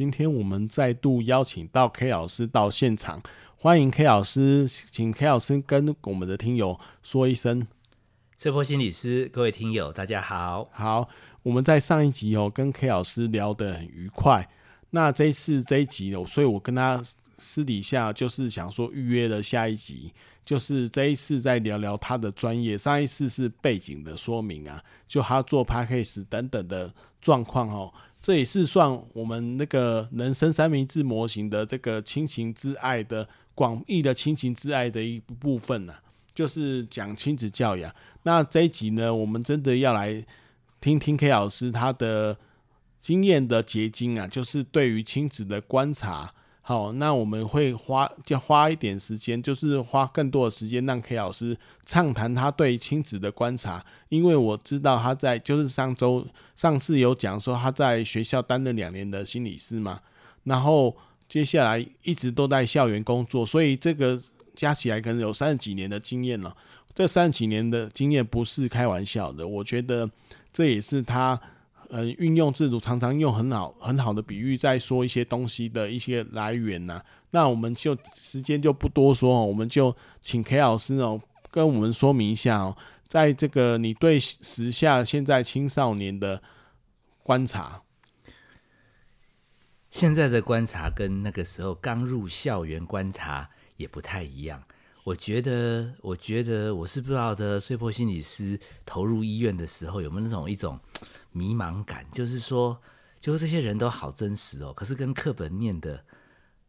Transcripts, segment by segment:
今天我们再度邀请到 K 老师到现场，欢迎 K 老师，请 K 老师跟我们的听友说一声。穗波心理师，各位听友，大家好。好，我们在上一集哦，跟 K 老师聊得很愉快。那这一次这一集哦，所以我跟他私底下就是想说预约了下一集，就是这一次再聊聊他的专业。上一次是背景的说明啊，就他做 Podcast 等等的状况哦。这也是算我们那个人生三明治模型的这个亲情之爱的广义的亲情之爱的一部分呢、就是讲亲子教养。那这一集呢，我们真的要来听听 K 老师他的经验的结晶啊，就是对于亲子的观察。好，那我们会花就花一点时间，就是花更多的时间让 K 老师畅谈他对亲子的观察，因为我知道他在就是上周上次有讲说他在学校担任两年的心理师嘛，然后接下来一直都在校园工作，所以这个加起来可能有三十几年的经验了。这三十几年的经验不是开玩笑的，我觉得这也是他。嗯，运用自如，常常用很好很好的比喻在说一些东西的一些来源呐、那我们就时间就不多说哦，我们就请 K 老师哦跟我们说明一下哦，在这个你对时下现在青少年的观察，现在的观察跟那个时候刚入校园观察也不太一样。我觉得，我觉得我是不知道的。碎破心理师投入医院的时候，有没有那种一种迷茫感？就是说，就是这些人都好真实哦，可是跟课本念的，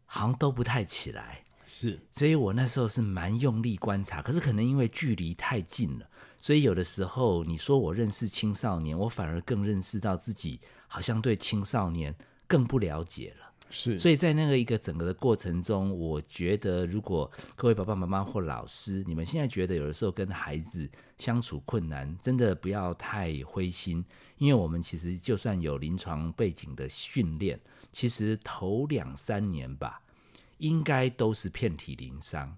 好像都不太起来。是，所以我那时候是蛮用力观察，可是可能因为距离太近了，所以有的时候你说我认识青少年，我反而更认识到自己好像对青少年更不了解了。是，所以在那个一个整个的过程中，我觉得如果各位爸爸妈妈或老师，你们现在觉得有的时候跟孩子相处困难，真的不要太灰心，因为我们其实就算有临床背景的训练，其实头两三年吧，应该都是遍体鳞伤。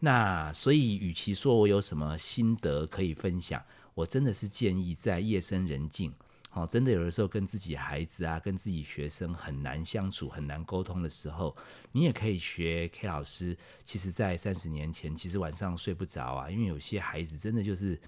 那所以，与其说我有什么心得可以分享，我真的是建议在夜深人静。哦，真的有的时候跟自己孩子啊，跟自己学生很难相处、很难沟通的时候，你也可以学 K 老师。其实，在三十年前，其实晚上睡不着啊，因为有些孩子真的就是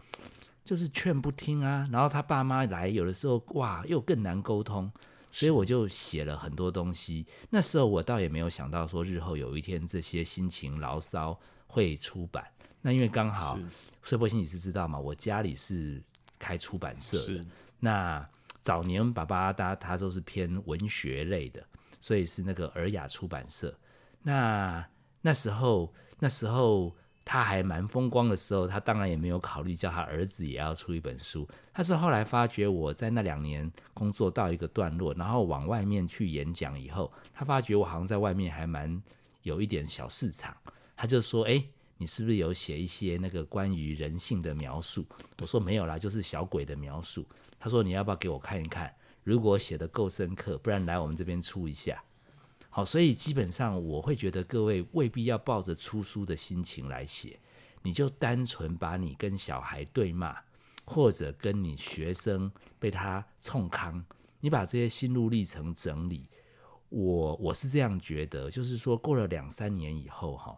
就是劝不听啊。然后他爸妈来，有的时候哇，又更难沟通。所以我就写了很多东西。那时候我倒也没有想到说，日后有一天这些心情牢骚会出版。那因为刚好穗波心理师知道嘛，我家里是开出版社的，那。早年爸爸他他都是偏文学类的，所以是那个尔雅出版社。那那时候那时候他还蛮风光的时候，他当然也没有考虑叫他儿子也要出一本书。他是后来发觉我在那两年工作到一个段落，然后往外面去演讲以后，他发觉我好像在外面还蛮有一点小市场，他就说：“哎，你是不是有写一些那个关于人性的描述？”我说：“没有啦，就是小鬼的描述。”他说：“你要不要给我看一看？如果写得够深刻，不然来我们这边出一下。”好，所以基本上我会觉得各位未必要抱着出书的心情来写，你就单纯把你跟小孩对骂，或者跟你学生被他冲康，你把这些心路历程整理。我我是这样觉得，就是说过了两三年以后，哈，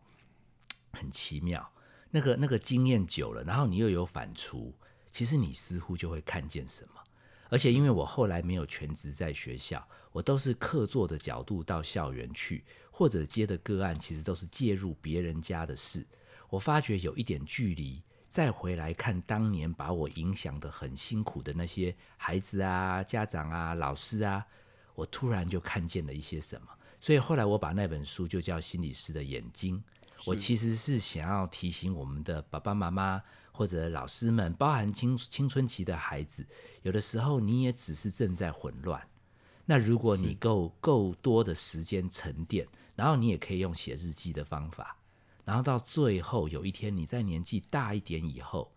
很奇妙，那个那个经验久了，然后你又有反刍。其实你似乎就会看见什么，而且因为我后来没有全职在学校，我都是客座的角度到校园去，或者接的个案其实都是介入别人家的事。我发觉有一点距离，再回来看当年把我影响得很辛苦的那些孩子啊、家长啊、老师啊，我突然就看见了一些什么。所以后来我把那本书就叫《心理师的眼睛》，我其实是想要提醒我们的爸爸妈妈。或者老师们，包含青青春期的孩子，有的时候你也只是正在混乱。那如果你够够多的时间沉淀，然后你也可以用写日记的方法，然后到最后有一天你在年纪大一点以后，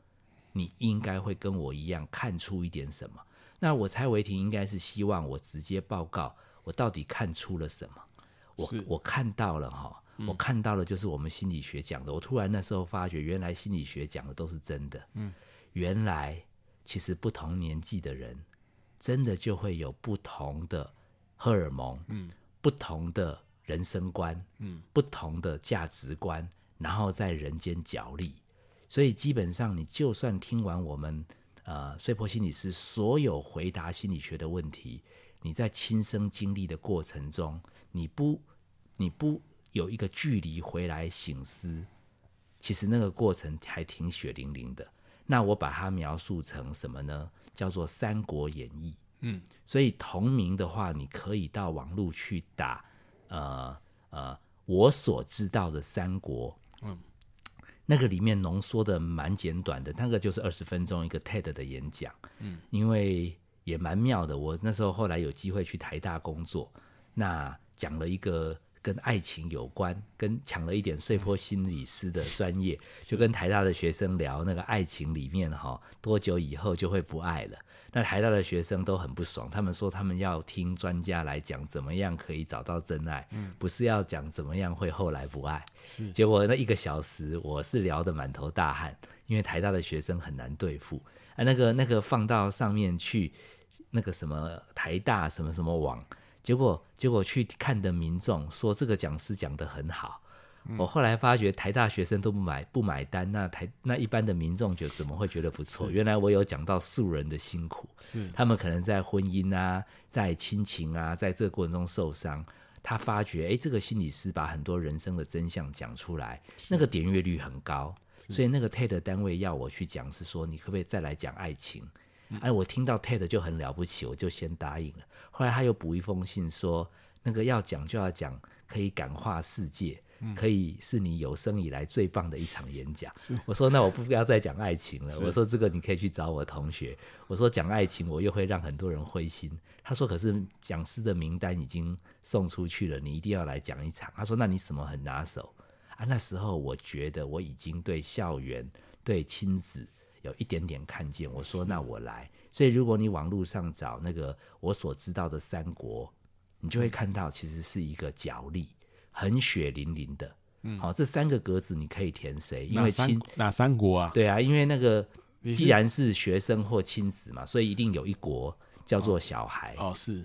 你应该会跟我一样看出一点什么。那我猜维婷应该是希望我直接报告我到底看出了什么。我我看到了哈。我看到的，就是我们心理学讲的。我突然那时候发觉，原来心理学讲的都是真的。嗯，原来其实不同年纪的人，真的就会有不同的荷尔蒙，嗯，不同的人生观，嗯，不同的价值观，然后在人间角力。所以基本上，你就算听完我们呃碎破心理师所有回答心理学的问题，你在亲身经历的过程中，你不，你不。有一个距离回来醒思，其实那个过程还挺血淋淋的。那我把它描述成什么呢？叫做《三国演义》。嗯，所以同名的话，你可以到网络去打，呃呃，我所知道的三国。嗯，那个里面浓缩的蛮简短的，那个就是二十分钟一个 TED 的演讲。嗯，因为也蛮妙的。我那时候后来有机会去台大工作，那讲了一个。跟爱情有关，跟抢了一点碎波心理师的专业，就跟台大的学生聊那个爱情里面哈，多久以后就会不爱了？那台大的学生都很不爽，他们说他们要听专家来讲怎么样可以找到真爱，嗯，不是要讲怎么样会后来不爱。是，结果那一个小时我是聊得满头大汗，因为台大的学生很难对付啊，那个那个放到上面去，那个什么台大什么什么网。结果，结果去看的民众说这个讲师讲得很好。嗯、我后来发觉台大学生都不买不买单，那台那一般的民众就怎么会觉得不错？原来我有讲到素人的辛苦，是他们可能在婚姻啊，在亲情啊，在这个过程中受伤。他发觉，哎，这个心理师把很多人生的真相讲出来，那个点阅率很高。所以那个 TED 单位要我去讲，是说你可不可以再来讲爱情？哎，我听到 TED 就很了不起，我就先答应了。后来他又补一封信说，那个要讲就要讲，可以感化世界，嗯、可以是你有生以来最棒的一场演讲。我说那我不要再讲爱情了。我说这个你可以去找我同学。我说讲爱情我又会让很多人灰心。他说可是讲师的名单已经送出去了，你一定要来讲一场。他说那你什么很拿手啊？那时候我觉得我已经对校园、对亲子。有一点点看见，我说那我来。所以如果你网络上找那个我所知道的三国，你就会看到其实是一个角力，很血淋淋的。嗯，好，这三个格子你可以填谁？因为亲哪三国啊？对啊，因为那个既然是学生或亲子嘛，所以一定有一国叫做小孩。哦，是。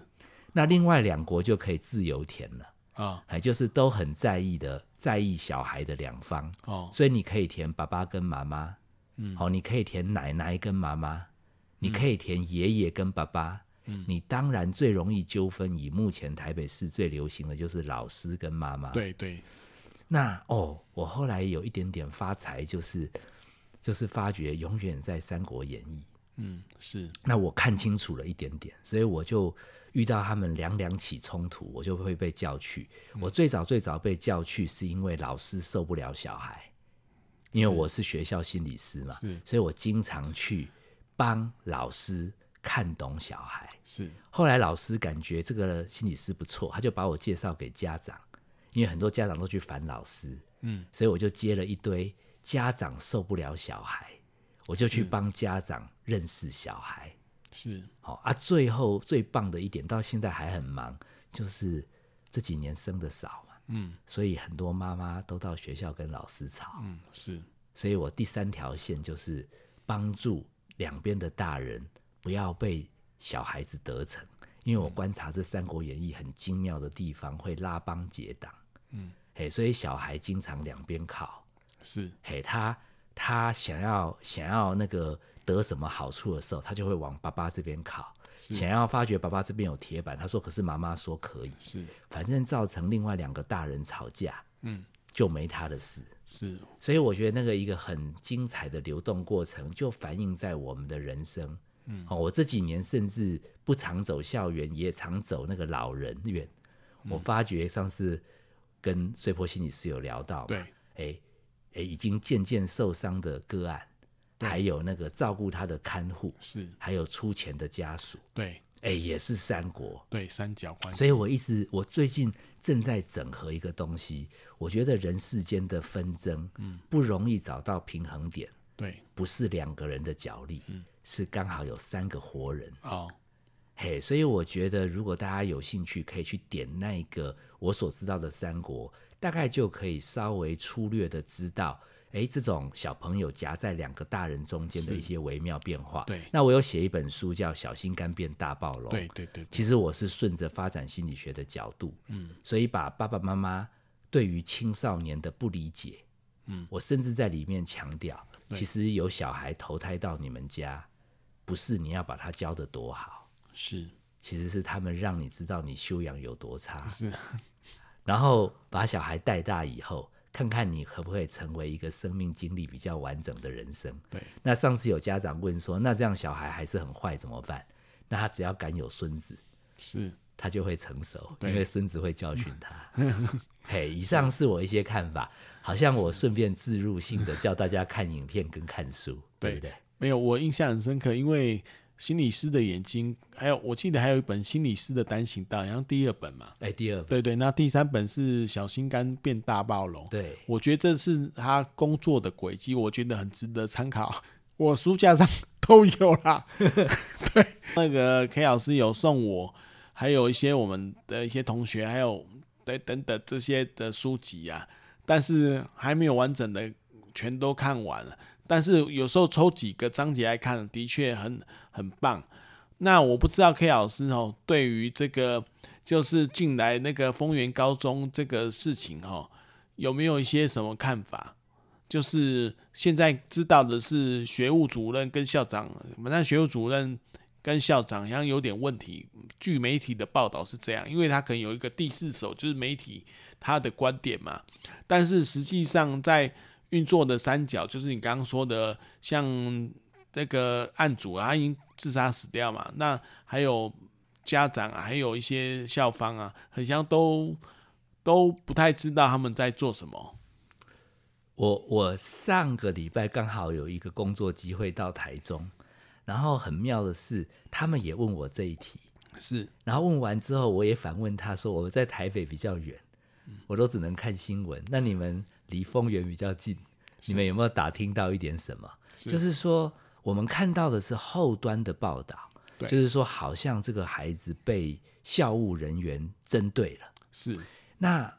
那另外两国就可以自由填了。啊，还就是都很在意的，在意小孩的两方。哦，所以你可以填爸爸跟妈妈。嗯，好，你可以填奶奶跟妈妈，你可以填爷爷跟爸爸。嗯，你当然最容易纠纷，以目前台北市最流行的就是老师跟妈妈。对对。那哦，我后来有一点点发财，就是就是发觉永远在《三国演义》。嗯，是。那我看清楚了一点点，所以我就遇到他们两两起冲突，我就会被叫去。嗯，我最早最早被叫去，是因为老师受不了小孩。因为我是学校心理师嘛，所以我经常去帮老师看懂小孩。是，后来老师感觉这个心理师不错，他就把我介绍给家长，因为很多家长都去烦老师，嗯，所以我就接了一堆家长受不了小孩，我就去帮家长认识小孩。是，好啊，最后最棒的一点，到现在还很忙，就是这几年生的少。嗯，所以很多妈妈都到学校跟老师吵。嗯，是。所以我第三条线就是帮助两边的大人不要被小孩子得逞，因为我观察这《三国演义》很精妙的地方，会拉帮结党。嗯，嘿，所以小孩经常两边靠。是，嘿，他他想要想要那个得什么好处的时候，他就会往爸爸这边靠。想要发觉爸爸这边有铁板，他说可是妈妈说可以，是，反正造成另外两个大人吵架，嗯，就没他的事，是，所以我觉得那个一个很精彩的流动过程，就反映在我们的人生，嗯，哦，我这几年甚至不常走校园，也常走那个老人院，嗯、我发觉上次跟碎波心理师有聊到，对，哎哎，已经渐渐受伤的个案。还有那个照顾他的看护是，还有出钱的家属，对，哎，也是三国，对，三角关系。所以我一直，我最近正在整合一个东西，我觉得人世间的纷争，嗯，不容易找到平衡点，对，不是两个人的角力，嗯，是刚好有三个活人，哦，嘿，所以我觉得如果大家有兴趣，可以去点那个我所知道的三国，大概就可以稍微粗略的知道。哎，这种小朋友夹在两个大人中间的一些微妙变化。对，那我有写一本书叫《小心肝变大暴龙》。对对对，对。其实我是顺着发展心理学的角度，嗯，所以把爸爸妈妈对于青少年的不理解，嗯，我甚至在里面强调，其实有小孩投胎到你们家，不是你要把他教得多好，是，其实是他们让你知道你修养有多差，是，然后把小孩带大以后。看看你可不可以成为一个生命经历比较完整的人生。对。那上次有家长问说，那这样小孩还是很坏怎么办？那他只要敢有孙子，是，他就会成熟，因为孙子会教训他。嘿，以上是我一些看法，好像我顺便置入性的教大家看影片跟看书，对不对？没有，我印象很深刻，因为。心理师的眼睛，还有我记得还有一本心理师的单行道，然后第二本嘛。哎，第二本。对对，那第三本是小心肝变大暴龙。对，我觉得这是他工作的轨迹，我觉得很值得参考。我书架上都有啦。对，那个 K 老师有送我，还有一些我们的一些同学，还有对等等这些的书籍啊，但是还没有完整的全都看完了。但是有时候抽几个章节来看，的确很很棒。那我不知道 K 老师哦，对于这个就是进来那个丰原高中这个事情哦，有没有一些什么看法？就是现在知道的是学务主任跟校长，反正学务主任跟校长好像有点问题。据媒体的报道是这样，因为他可能有一个第四手，就是媒体他的观点嘛。但是实际上在运作的三角就是你刚刚说的，像那个案主啊，他已经自杀死掉嘛。那还有家长啊，还有一些校方啊，很像都都不太知道他们在做什么。我我上个礼拜刚好有一个工作机会到台中，然后很妙的是，他们也问我这一题，是，然后问完之后，我也反问他说，我在台北比较远，我都只能看新闻，那你们？离丰原比较近，你们有没有打听到一点什么？是就是说，我们看到的是后端的报道，就是说，好像这个孩子被校务人员针对了。是，那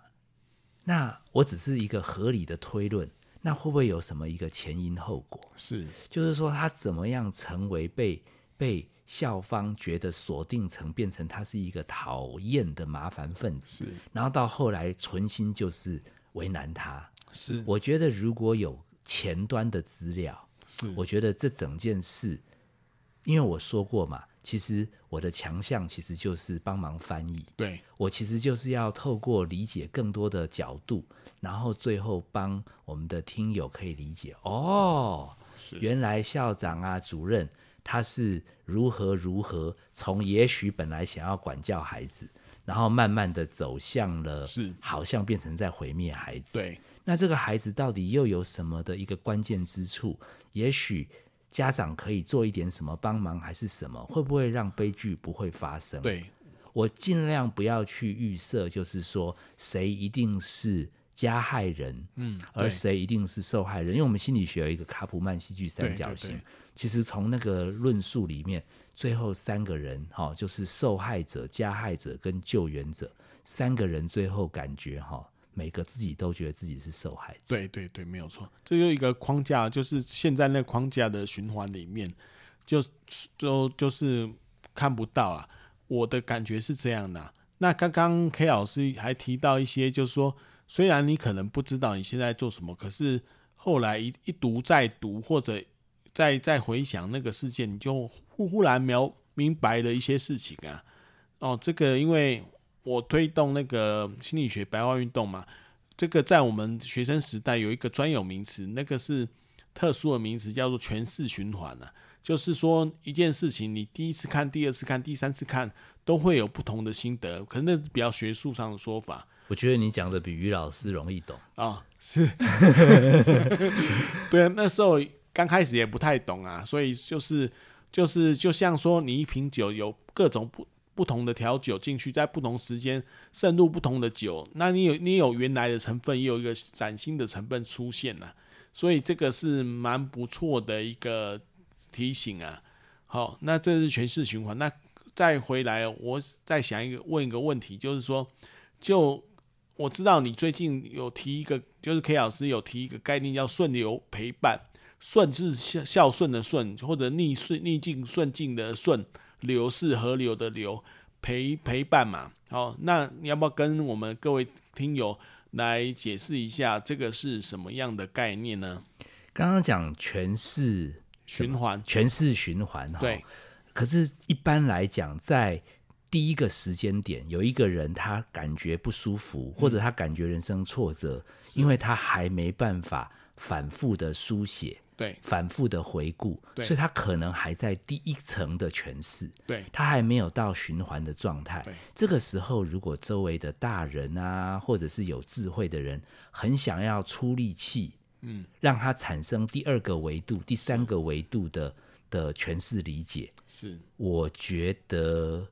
那我只是一个合理的推论，那会不会有什么一个前因后果？是，就是说，他怎么样成为被被校方觉得锁定成变成他是一个讨厌的麻烦分子，是然后到后来存心就是为难他。是，我觉得如果有前端的资料，是，我觉得这整件事，因为我说过嘛，其实我的强项其实就是帮忙翻译，对，我其实就是要透过理解更多的角度，然后最后帮我们的听友可以理解，哦，是。原来校长啊、主任他是如何如何从也许本来想要管教孩子，然后慢慢的走向了，是。好像变成在毁灭孩子，对。那这个孩子到底又有什么的一个关键之处？也许家长可以做一点什么帮忙，还是什么？会不会让悲剧不会发生？对，我尽量不要去预设，就是说谁一定是加害人，嗯，而谁一定是受害人？因为我们心理学有一个卡普曼戏剧三角形，对对对，其实从那个论述里面，最后三个人哈，就是受害者、加害者跟救援者三个人，最后感觉哈。每个自己都觉得自己是受害者。对对对，没有错。这就一个框架，就是现在那框架的循环里面，就就就是看不到啊。我的感觉是这样的。那刚刚 K 老师还提到一些，就是说，虽然你可能不知道你现在做什么，可是后来一一读再读，或者再再回想那个事件，你就忽忽然描明白了一些事情啊。哦，这个因为我推动那个心理学白话运动嘛，这个在我们学生时代有一个专有名词，那个是特殊的名词，叫做诠释循环啊。就是说一件事情，你第一次看、第二次看、第三次看，都会有不同的心得，可能那是比较学术上的说法。我觉得你讲的比于老师容易懂啊、哦，是，对啊，那时候刚开始也不太懂啊，所以就是就是就像说，你一瓶酒有各种不不同的调酒进去，在不同时间渗入不同的酒，那你有你有原来的成分，也有一个崭新的成分出现了，所以这个是蛮不错的一个提醒啊。好，那这是诠释循环。那再回来，我再想一个问一个问题，就是说，就我知道你最近有提一个，就是 K 老师有提一个概念，叫顺流陪伴。顺是孝孝顺的顺，或者逆顺逆境顺境的顺。流是河流的流，陪陪伴嘛。好，那你要不要跟我们各位听友来解释一下，这个是什么样的概念呢？刚刚讲全是循环，全是循环哈。对。可是，一般来讲，在第一个时间点，有一个人他感觉不舒服，或者他感觉人生挫折，因为他还没办法反复的书写。对，反复的回顾，所以他可能还在第一层的诠释，对，他还没有到循环的状态。这个时候，如果周围的大人啊，或者是有智慧的人，很想要出力气，嗯，让他产生第二个维度、第三个维度的的诠释理解，是，我觉得，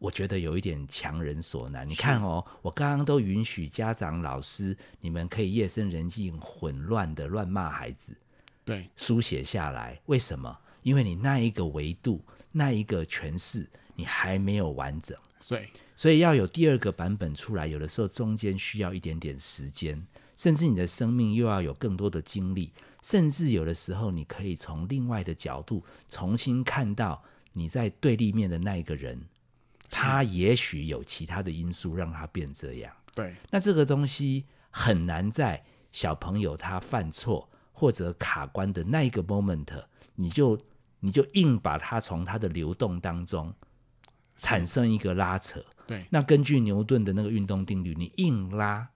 我觉得有一点强人所难。你看哦，我刚刚都允许家长、老师，你们可以夜深人静、混乱的乱骂孩子。对，书写下来，为什么？因为你那一个维度，那一个诠释，你还没有完整，所以，所以要有第二个版本出来，有的时候中间需要一点点时间，甚至你的生命又要有更多的经历，甚至有的时候你可以从另外的角度重新看到你在对立面的那一个人，他也许有其他的因素让他变这样。对，那这个东西很难在小朋友他犯错。或者卡关的那一个 moment，你就你就硬把它从它的流动当中产生一个拉扯。对，那根据牛顿的那个运动定律，你硬拉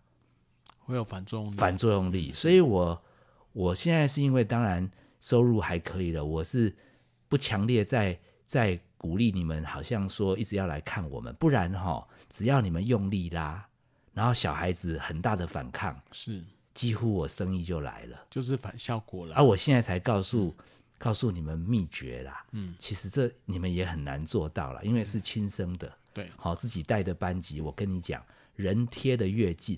会有反作用力。反作用力。所以我我现在是因为当然收入还可以了，我是不强烈在在鼓励你们，好像说一直要来看我们，不然哈，只要你们用力拉，然后小孩子很大的反抗是。几乎我生意就来了，就是反效果了。而、啊、我现在才告诉、嗯、告诉你们秘诀啦。嗯，其实这你们也很难做到了，因为是亲生的。嗯、对，好自己带的班级，我跟你讲，人贴得越近，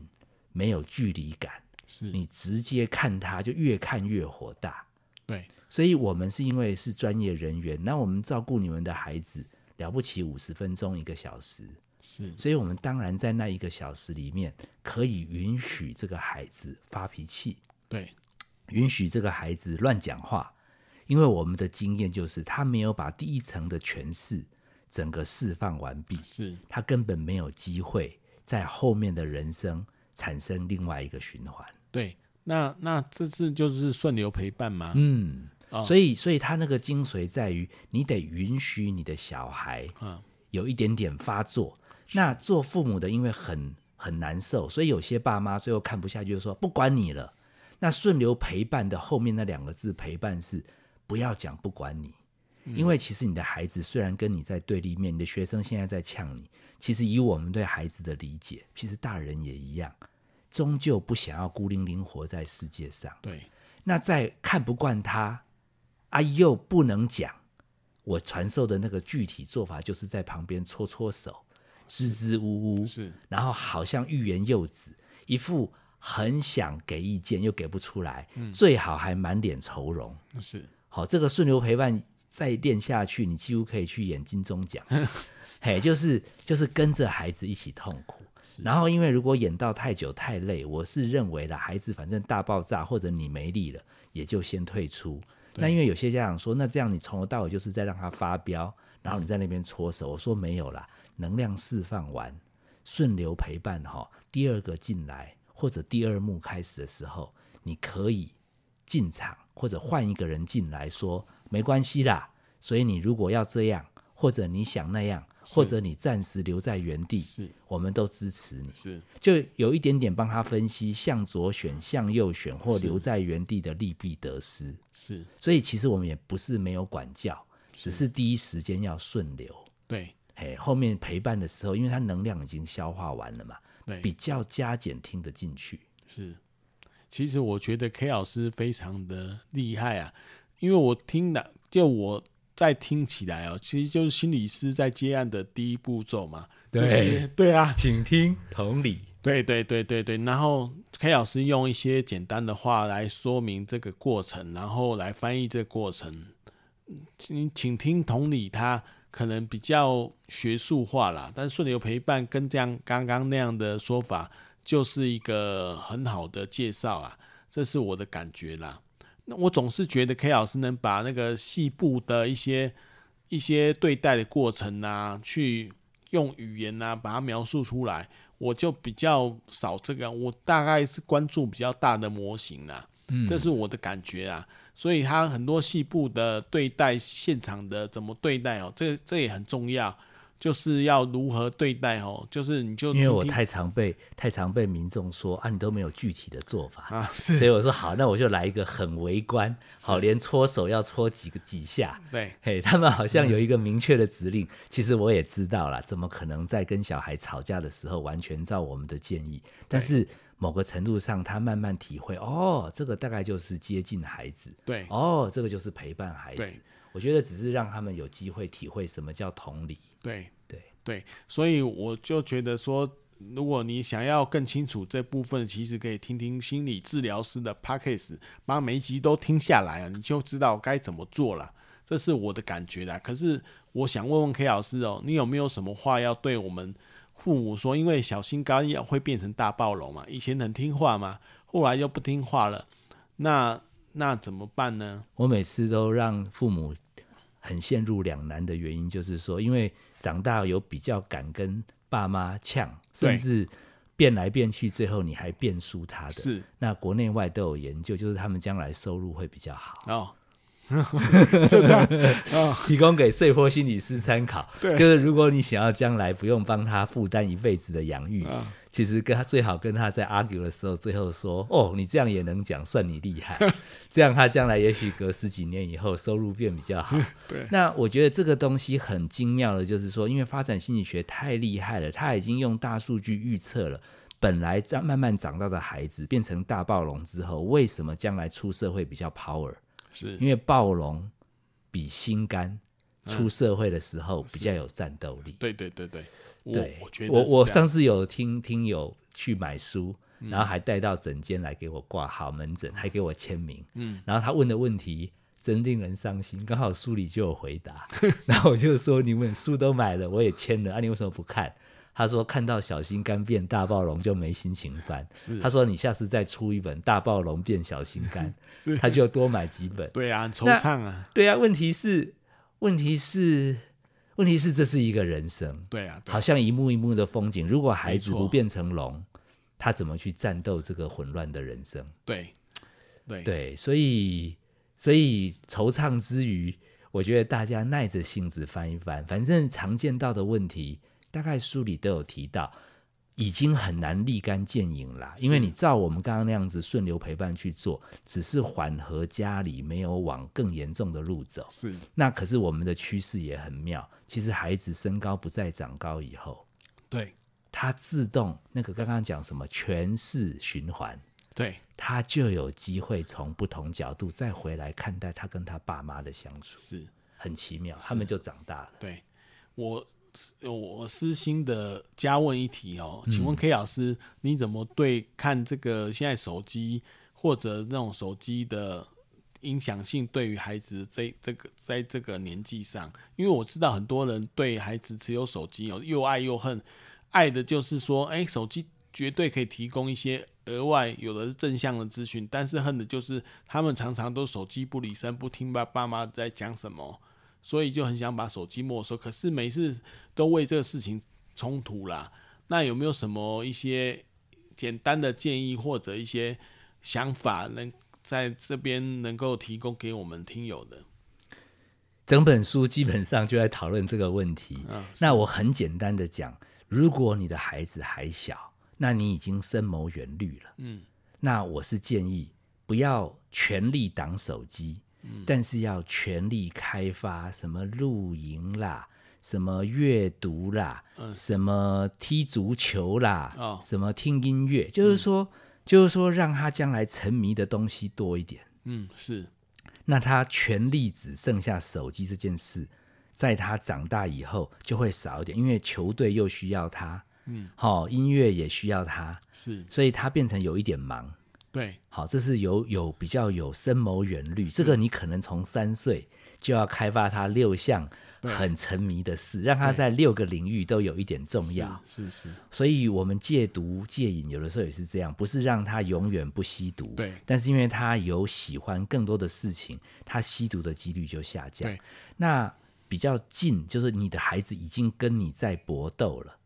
没有距离感，是你直接看他就越看越火大。对，所以我们是因为是专业人员，那我们照顾你们的孩子，了不起五十分钟一个小时。是，所以我们当然在那一个小时里面，可以允许这个孩子发脾气，对，允许这个孩子乱讲话，因为我们的经验就是，他没有把第一层的诠释整个释放完毕，是。他根本没有机会在后面的人生产生另外一个循环。对，那那这次就是顺流陪伴吗？嗯，哦、所以所以他那个精髓在于，你得允许你的小孩有一点点发作。那做父母的，因为很很难受，所以有些爸妈最后看不下去，就说不管你了。那顺流陪伴的后面那两个字“陪伴”是不要讲不管你，因为其实你的孩子虽然跟你在对立面，你的学生现在在呛你，其实以我们对孩子的理解，其实大人也一样，终究不想要孤零零活在世界上。对，那在看不惯他，啊又不能讲，我传授的那个具体做法，就是在旁边搓搓手。支支吾吾，是，然后好像欲言又止，一副很想给意见又给不出来，嗯、最好还满脸愁容。是，好，这个顺流陪伴再练下去，你几乎可以去演金钟奖。嘿，就是就是跟着孩子一起痛苦。然后，因为如果演到太久太累，我是认为了孩子反正大爆炸或者你没力了，也就先退出。那因为有些家长说，那这样你从头到尾就是在让他发飙，然后你在那边搓手。嗯、我说没有啦。能量释放完，顺流陪伴哈。第二个进来或者第二幕开始的时候，你可以进场或者换一个人进来说没关系啦。所以你如果要这样，或者你想那样，或者你暂时留在原地，是，我们都支持你。是，就有一点点帮他分析向左选、向右选或留在原地的利弊得失。是，所以其实我们也不是没有管教，只是第一时间要顺流。对，嘿，后面陪伴的时候，因为他能量已经消化完了嘛，对，比较加减听得进去。是，其实我觉得 K 老师非常的厉害啊。因为我听的，就我在听起来哦，其实就是心理师在接案的第一步骤嘛。对、就是、对啊，请听同理。对对对对对，然后 K 老师用一些简单的话来说明这个过程，然后来翻译这个过程。请请听同理，他可能比较学术化啦，但顺流陪伴跟这样刚刚那样的说法，就是一个很好的介绍啊，这是我的感觉啦。我总是觉得 K 老师能把那个细部的一些一些对待的过程啊，去用语言啊把它描述出来，我就比较少这个。我大概是关注比较大的模型啦，嗯，这是我的感觉啊。所以他很多细部的对待现场的怎么对待哦，这这也很重要。就是要如何对待哦，就是你就因为我太常被太常被民众说啊，你都没有具体的做法。啊，所以我说好，那我就来一个很围观，好，连搓手要搓几个几下，对，嘿，他们好像有一个明确的指令，嗯，其实我也知道了，怎么可能在跟小孩吵架的时候完全照我们的建议？但是某个程度上，他慢慢体会，哦，这个大概就是接近孩子，对，哦，这个就是陪伴孩子。我觉得只是让他们有机会体会什么叫同理。对对对，所以我就觉得说，如果你想要更清楚这部分，其实可以听听心理治疗师的 podcast，把每一集都听下来啊，你就知道该怎么做了。这是我的感觉啦。可是我想问问 K 老师哦，你有没有什么话要对我们父母说？因为小心肝要会变成大暴龙嘛，以前很听话嘛，后来又不听话了，那那怎么办呢？我每次都让父母很陷入两难的原因，就是说，因为长大有比较敢跟爸妈呛，甚至变来变去，最后你还变输他的。是，那国内外都有研究，就是他们将来收入会比较好。哦。真的，提供给碎波心理师参考。对，就是如果你想要将来不用帮他负担一辈子的养育，其实跟他最好跟他在 argue 的时候，最后说：“哦，你这样也能讲，算你厉害。”这样他将来也许隔十几年以后收入变比较好。对，那我觉得这个东西很精妙的，就是说，因为发展心理学太厉害了，他已经用大数据预测了，本来长慢慢长大的孩子变成大暴龙之后，为什么将来出社会比较 power？是因为暴龙比心肝出社会的时候比较有战斗力。对对对对，对，我觉得我我上次有听听友去买书，然后还带到诊间来给我挂号门诊，还给我签名。嗯，然后他问的问题真令人伤心，刚好书里就有回答。然后我就说：你们书都买了，我也签了，啊，你为什么不看？他说看到小心肝变大暴龙就没心情翻。他说你下次再出一本大暴龙变小心肝，他就多买几本。对啊，很惆怅啊。对啊，问题是，问题是，问题是，这是一个人生。对啊，对啊，好像一幕一幕的风景。如果孩子不变成龙，他怎么去战斗这个混乱的人生？对，对，对，所以，所以惆怅之余，我觉得大家耐着性子翻一翻，反正常见到的问题。大概书里都有提到，已经很难立竿见影了。因为你照我们刚刚那样子顺流陪伴去做，只是缓和家里，没有往更严重的路走。是。那可是我们的趋势也很妙。其实孩子身高不再长高以后，对，他自动那个刚刚讲什么权势循环，对，他就有机会从不同角度再回来看待他跟他爸妈的相处，是很奇妙。他们就长大了。对我。我私心的加问一题哦，请问 K 老师，你怎么对看这个现在手机或者那种手机的影响性对于孩子这这个在这个年纪上？因为我知道很多人对孩子持有手机哦又爱又恨，爱的就是说，哎，手机绝对可以提供一些额外有的是正向的资讯，但是恨的就是他们常常都手机不离身，不听爸爸妈在讲什么。所以就很想把手机没收，可是每次都为这个事情冲突啦。那有没有什么一些简单的建议或者一些想法，能在这边能够提供给我们听友的？整本书基本上就在讨论这个问题。嗯、那我很简单的讲，如果你的孩子还小，那你已经深谋远虑了。嗯，那我是建议不要全力挡手机，嗯、但是要全力开发什么露营啦。什么阅读啦，嗯、什么踢足球啦，哦、什么听音乐，就是说，嗯、就是说，让他将来沉迷的东西多一点。嗯，是。那他全力只剩下手机这件事，在他长大以后就会少一点，因为球队又需要他，嗯，好、哦，音乐也需要他，是，所以他变成有一点忙。对，好，这是有有比较有深谋远虑。这个你可能从三岁就要开发他六项。很沉迷的事，让他在六个领域都有一点重要。是是，是，所以我们戒毒戒瘾有的时候也是这样，不是让他永远不吸毒。对，但是因为他有喜欢更多的事情，他吸毒的几率就下降。对，那比较近就是你的孩子已经跟你在搏斗了，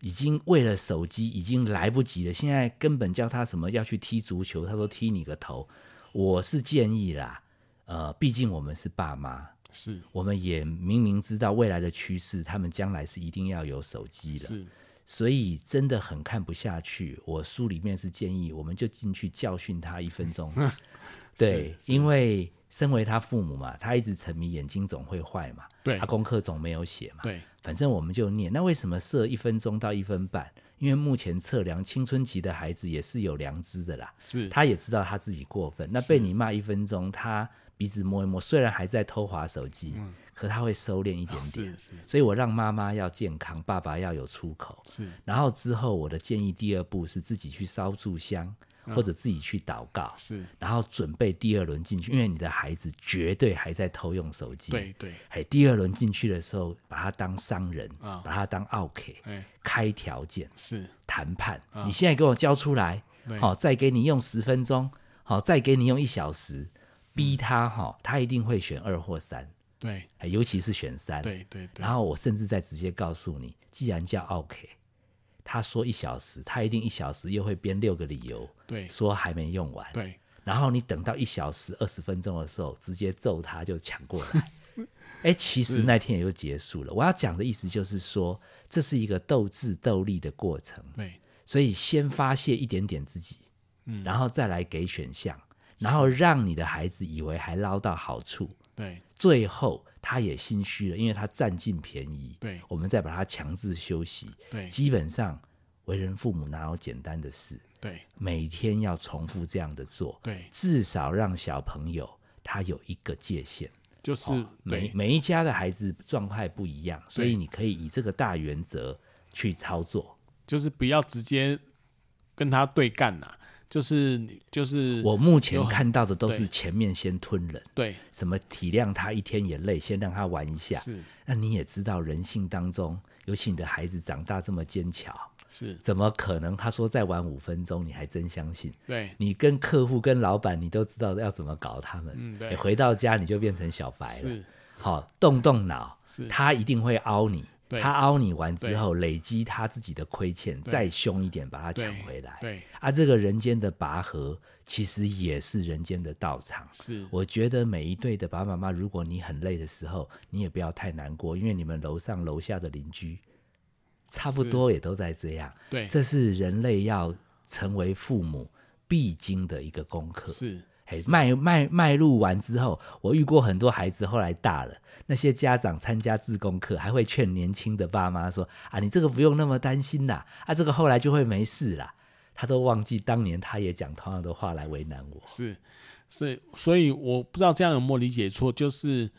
已经为了手机已经来不及了。现在根本叫他什么要去踢足球，他说踢你个头。我是建议啦，呃，毕竟我们是爸妈。是，我们也明明知道未来的趋势，他们将来是一定要有手机的，所以真的很看不下去。我书里面是建议，我们就进去教训他一分钟。对，因为身为他父母嘛，他一直沉迷，眼睛总会坏嘛。对，他功课总没有写嘛。对，反正我们就念。那为什么设一分钟到一分半？因为目前测量青春期的孩子也是有良知的啦。是，他也知道他自己过分。那被你骂一分钟，他。鼻子摸一摸，虽然还在偷滑手机，嗯、可他会收敛一点点。是是，所以我让妈妈要健康，爸爸要有出口。是，然后之后我的建议第二步是自己去烧炷香，嗯、或者自己去祷告。是，然后准备第二轮进去，因为你的孩子绝对还在偷用手机。对对，哎，第二轮进去的时候，把他当商人，啊、把他当奥 K，，哎、开条件是谈判。啊、你现在给我交出来，好、哦，再给你用十分钟，好、哦，再给你用一小时。逼他哈，他一定会选二或三，对，尤其是选三，对对对。然后我甚至再直接告诉你，既然叫 OK，他说一小时，他一定一小时又会编六个理由，对，说还没用完，对。然后你等到一小时二十分钟的时候，直接揍他就抢过来，哎，其实那天也就结束了。我要讲的意思就是说，这是一个斗智斗力的过程，对。所以先发泄一点点自己，嗯，然后再来给选项。然后让你的孩子以为还捞到好处，对，最后他也心虚了，因为他占尽便宜，对，我们再把他强制休息，对，基本上为人父母哪有简单的事，对，每天要重复这样的做，对，至少让小朋友他有一个界限，就是、哦、每每一家的孩子状态不一样，所以你可以以这个大原则去操作，就是不要直接跟他对干呐、啊。就是就是，我目前看到的都是前面先吞人，对，什么体谅他一天也累，先让他玩一下。是，那你也知道人性当中，尤其你的孩子长大这么坚强，是，怎么可能？他说再玩五分钟，你还真相信？对，你跟客户、跟老板，你都知道要怎么搞他们。嗯，对。你回到家你就变成小白了。是，好，动动脑，是，他一定会凹你。他凹你完之后，累积他自己的亏欠，再凶一点把他抢回来。对，啊，这个人间的拔河其实也是人间的道场。是，我觉得每一对的爸爸妈妈，如果你很累的时候，你也不要太难过，因为你们楼上楼下的邻居差不多也都在这样。对，这是人类要成为父母必经的一个功课。是。嘿，迈迈迈入完之后，我遇过很多孩子后来大了，那些家长参加自工课，还会劝年轻的爸妈说：“啊，你这个不用那么担心啦，啊，这个后来就会没事啦。”他都忘记当年他也讲同样的话来为难我。是，是，所以我不知道这样有没有理解错，就是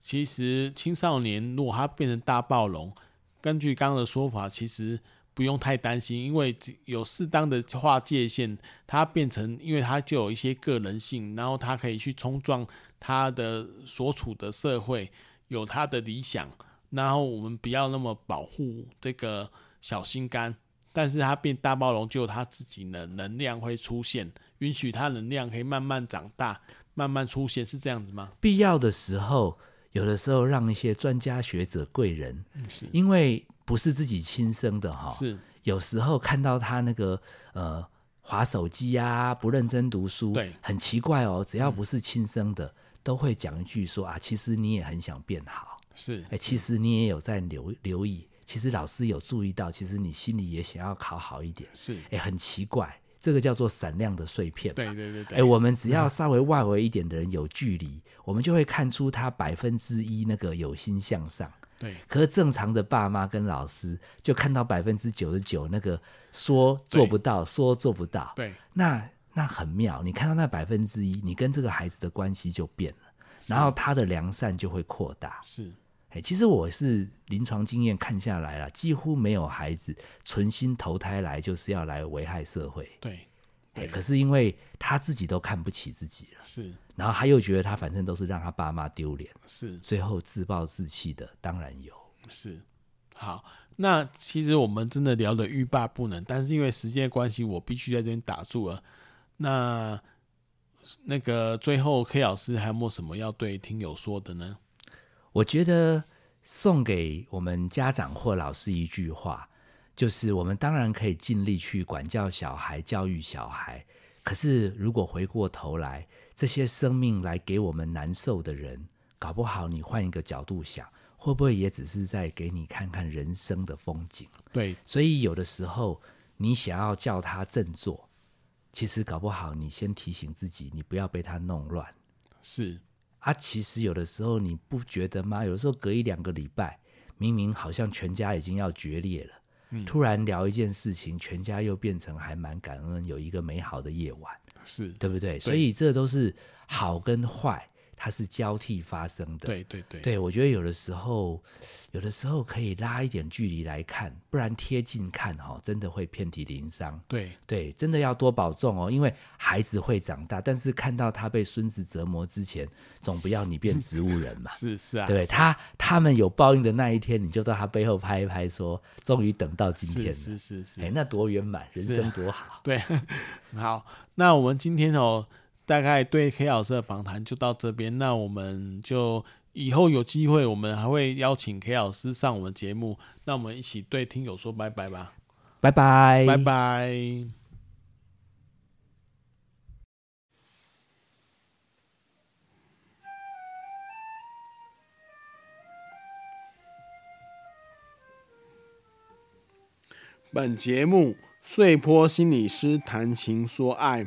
其实青少年如果他变成大暴龙，根据刚刚的说法，其实。不用太担心，因为有适当的划界限，它变成，因为它就有一些个人性，然后它可以去冲撞它的所处的社会，有它的理想，然后我们不要那么保护这个小心肝，但是它变大暴龙，就有它自己的能量会出现，允许它能量可以慢慢长大，慢慢出现，是这样子吗？必要的时候，有的时候让一些专家学者贵人，因为。不是自己亲生的哈，是。有时候看到他那个呃划手机啊，不认真读书，对，很奇怪哦。只要不是亲生的，嗯、都会讲一句说啊，其实你也很想变好，是，哎，其实你也有在留留意，其实老师有注意到，其实你心里也想要考好一点，是，哎，很奇怪，这个叫做闪亮的碎片，对对对对，哎，我们只要 稍微外围一点的人有距离，我们就会看出他百分之一那个有心向上。对，可是正常的爸妈跟老师就看到百分之九十九那个说做不到，说做不到。对，那那很妙，你看到那百分之一，你跟这个孩子的关系就变了，然后他的良善就会扩大。是，哎，其实我是临床经验看下来了，几乎没有孩子存心投胎来就是要来危害社会。对。对，可是因为他自己都看不起自己了，是，然后他又觉得他反正都是让他爸妈丢脸，是，最后自暴自弃的当然有，是。好，那其实我们真的聊得欲罢不能，但是因为时间关系，我必须在这边打住了。那那个最后 K 老师还有没有什么要对听友说的呢？我觉得送给我们家长或老师一句话。就是我们当然可以尽力去管教小孩、教育小孩，可是如果回过头来，这些生命来给我们难受的人，搞不好你换一个角度想，会不会也只是在给你看看人生的风景？对，所以有的时候你想要叫他振作，其实搞不好你先提醒自己，你不要被他弄乱。是啊，其实有的时候你不觉得吗？有的时候隔一两个礼拜，明明好像全家已经要决裂了。突然聊一件事情，全家又变成还蛮感恩，有一个美好的夜晚，是对不对？对，所以这都是好跟坏。它是交替发生的，对对对，对我觉得有的时候，有的时候可以拉一点距离来看，不然贴近看哈，真的会遍体鳞伤。对对，真的要多保重哦，因为孩子会长大，但是看到他被孙子折磨之前，总不要你变植物人嘛。是是啊，对啊他他们有报应的那一天，你就到他背后拍一拍，说终于等到今天了，是是是是，哎，那多圆满，人生多好。对，好，那我们今天哦。大概对 K 老师的访谈就到这边，那我们就以后有机会，我们还会邀请 K 老师上我们节目，那我们一起对听友说拜拜吧，拜拜，拜拜。本节目碎坡心理师谈情说爱。